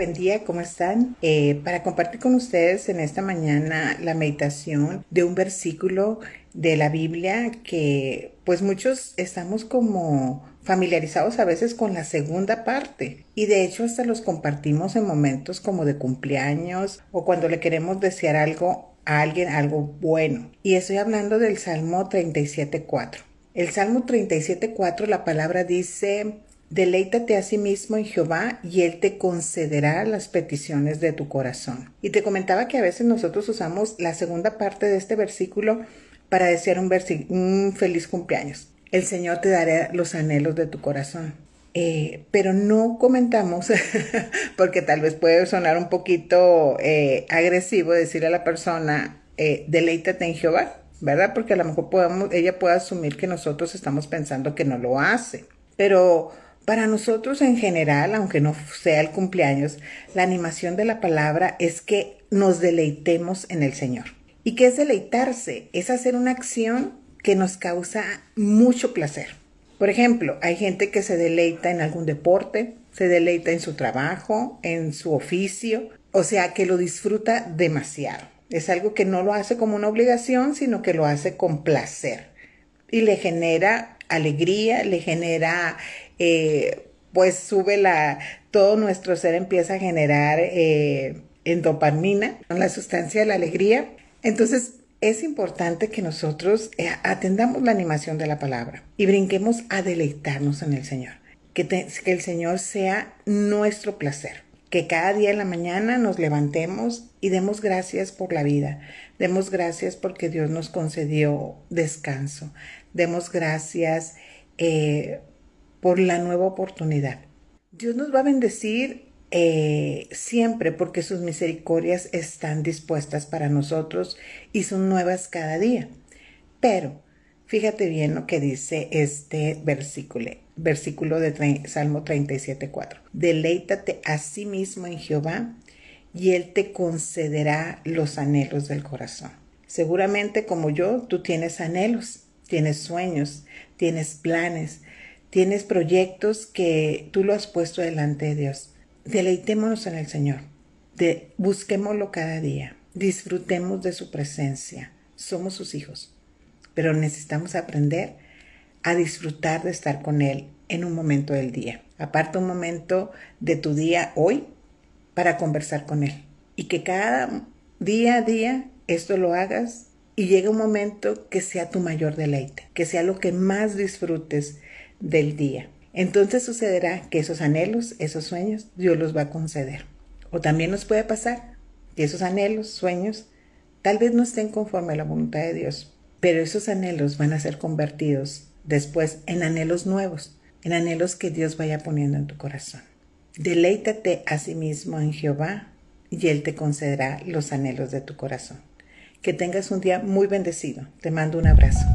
buen día, ¿cómo están? Eh, para compartir con ustedes en esta mañana la meditación de un versículo de la Biblia que pues muchos estamos como familiarizados a veces con la segunda parte y de hecho hasta los compartimos en momentos como de cumpleaños o cuando le queremos desear algo a alguien, algo bueno. Y estoy hablando del Salmo 37.4. El Salmo 37.4 la palabra dice Deleítate a sí mismo en Jehová y Él te concederá las peticiones de tu corazón. Y te comentaba que a veces nosotros usamos la segunda parte de este versículo para desear un, un feliz cumpleaños. El Señor te dará los anhelos de tu corazón. Eh, pero no comentamos, porque tal vez puede sonar un poquito eh, agresivo decirle a la persona, eh, deleítate en Jehová, ¿verdad? Porque a lo mejor ella puede asumir que nosotros estamos pensando que no lo hace. Pero para nosotros en general, aunque no sea el cumpleaños, la animación de la palabra es que nos deleitemos en el Señor. ¿Y qué es deleitarse? Es hacer una acción que nos causa mucho placer. Por ejemplo, hay gente que se deleita en algún deporte, se deleita en su trabajo, en su oficio, o sea que lo disfruta demasiado. Es algo que no lo hace como una obligación, sino que lo hace con placer. Y le genera alegría, le genera, eh, pues sube la, todo nuestro ser empieza a generar eh, endopamina, la sustancia de la alegría. Entonces, es importante que nosotros eh, atendamos la animación de la palabra y brinquemos a deleitarnos en el Señor. Que, que el Señor sea nuestro placer. Que cada día en la mañana nos levantemos y demos gracias por la vida. Demos gracias porque Dios nos concedió descanso. Demos gracias eh, por la nueva oportunidad. Dios nos va a bendecir eh, siempre porque sus misericordias están dispuestas para nosotros y son nuevas cada día. Pero fíjate bien lo que dice este versículo, versículo de Salmo 37.4. Deleítate a sí mismo en Jehová y Él te concederá los anhelos del corazón. Seguramente como yo, tú tienes anhelos, tienes sueños, tienes planes, tienes proyectos que tú lo has puesto delante de Dios deleitémonos en el Señor, busquémoslo cada día, disfrutemos de su presencia. Somos sus hijos, pero necesitamos aprender a disfrutar de estar con Él en un momento del día. Aparta un momento de tu día hoy para conversar con Él. Y que cada día a día esto lo hagas y llegue un momento que sea tu mayor deleite, que sea lo que más disfrutes del día entonces sucederá que esos anhelos, esos sueños, Dios los va a conceder. O también nos puede pasar que esos anhelos, sueños, tal vez no estén conforme a la voluntad de Dios, pero esos anhelos van a ser convertidos después en anhelos nuevos, en anhelos que Dios vaya poniendo en tu corazón. Deleítate a sí mismo en Jehová y Él te concederá los anhelos de tu corazón. Que tengas un día muy bendecido. Te mando un abrazo.